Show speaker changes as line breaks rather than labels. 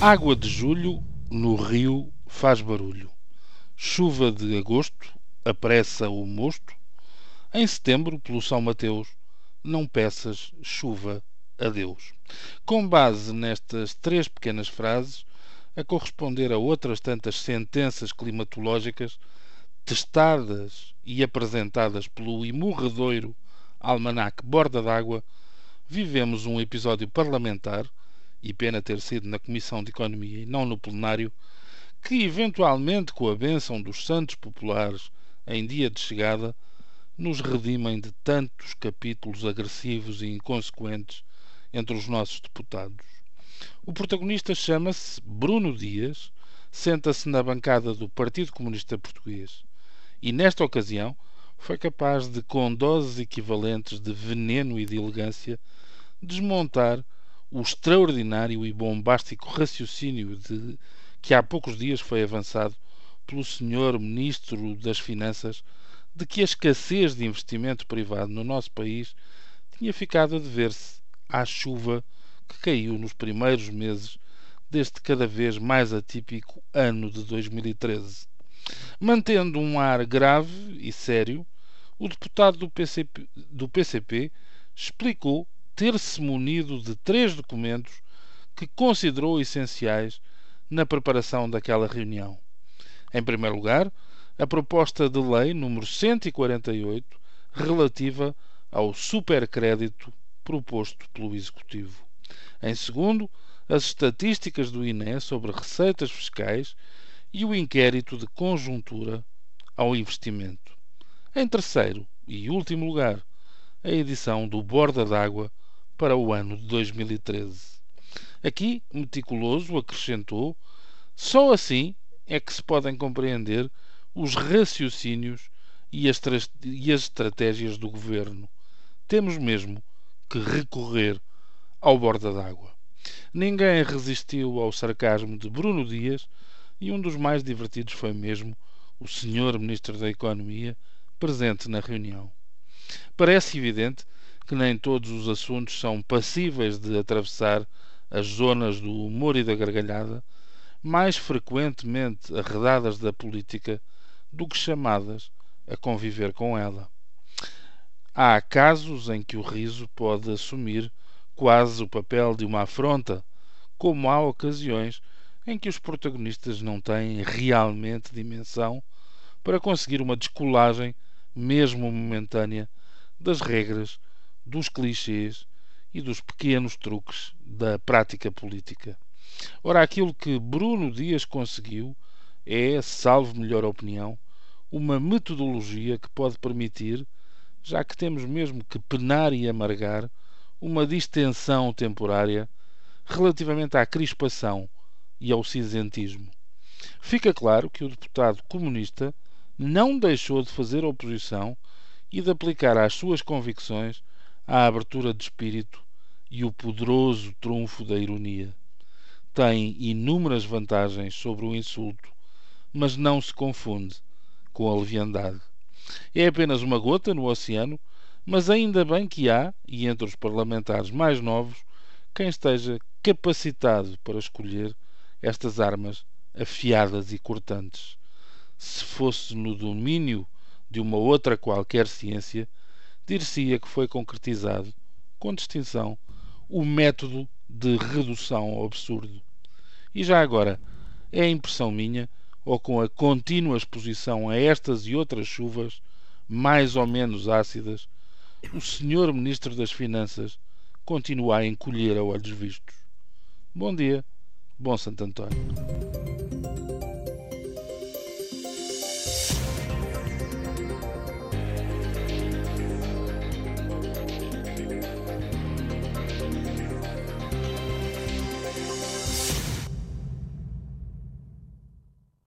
Água de julho no rio faz barulho. Chuva de agosto apressa o mosto. Em setembro, pelo São Mateus, não peças chuva a Deus. Com base nestas três pequenas frases, a corresponder a outras tantas sentenças climatológicas testadas e apresentadas pelo imorredoiro almanaque Borda d'Água, vivemos um episódio parlamentar e pena ter sido na Comissão de Economia e não no plenário, que eventualmente, com a bênção dos santos populares em dia de chegada, nos redimem de tantos capítulos agressivos e inconsequentes entre os nossos deputados. O protagonista chama-se Bruno Dias, senta-se na bancada do Partido Comunista Português e, nesta ocasião, foi capaz de, com doses equivalentes de veneno e de elegância, desmontar o extraordinário e bombástico raciocínio de, que há poucos dias foi avançado pelo Sr. Ministro das Finanças de que a escassez de investimento privado no nosso país tinha ficado a dever-se à chuva que caiu nos primeiros meses deste cada vez mais atípico ano de 2013. Mantendo um ar grave e sério, o deputado do PCP, do PCP explicou ter-se munido de três documentos que considerou essenciais na preparação daquela reunião. Em primeiro lugar, a proposta de lei número 148 relativa ao supercrédito proposto pelo Executivo. Em segundo, as estatísticas do INE sobre receitas fiscais e o inquérito de conjuntura ao investimento. Em terceiro e último lugar, a edição do Borda d'Água para o ano de 2013. Aqui, meticuloso, acrescentou: só assim é que se podem compreender os raciocínios e as, e as estratégias do governo. Temos mesmo que recorrer ao borda d'água. Ninguém resistiu ao sarcasmo de Bruno Dias e um dos mais divertidos foi mesmo o senhor Ministro da Economia presente na reunião. Parece evidente que nem todos os assuntos são passíveis de atravessar as zonas do humor e da gargalhada, mais frequentemente arredadas da política do que chamadas a conviver com ela. Há casos em que o riso pode assumir quase o papel de uma afronta, como há ocasiões em que os protagonistas não têm realmente dimensão para conseguir uma descolagem, mesmo momentânea, das regras dos clichês e dos pequenos truques da prática política. Ora, aquilo que Bruno Dias conseguiu é, salvo melhor opinião, uma metodologia que pode permitir, já que temos mesmo que penar e amargar, uma distensão temporária relativamente à crispação e ao cinzentismo. Fica claro que o deputado comunista não deixou de fazer oposição e de aplicar às suas convicções a abertura de espírito e o poderoso trunfo da ironia. Tem inúmeras vantagens sobre o insulto, mas não se confunde com a leviandade. É apenas uma gota no oceano, mas ainda bem que há, e entre os parlamentares mais novos, quem esteja capacitado para escolher estas armas afiadas e cortantes. Se fosse no domínio de uma outra qualquer ciência, dir-se-ia que foi concretizado, com distinção, o método de redução ao absurdo. E já agora, é impressão minha, ou com a contínua exposição a estas e outras chuvas, mais ou menos ácidas, o senhor Ministro das Finanças continua a encolher a olhos vistos. Bom dia, bom Santo António.